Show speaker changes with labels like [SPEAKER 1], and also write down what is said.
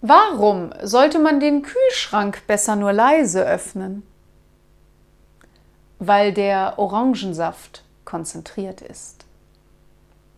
[SPEAKER 1] Warum sollte man den Kühlschrank besser nur leise öffnen? Weil der Orangensaft konzentriert ist.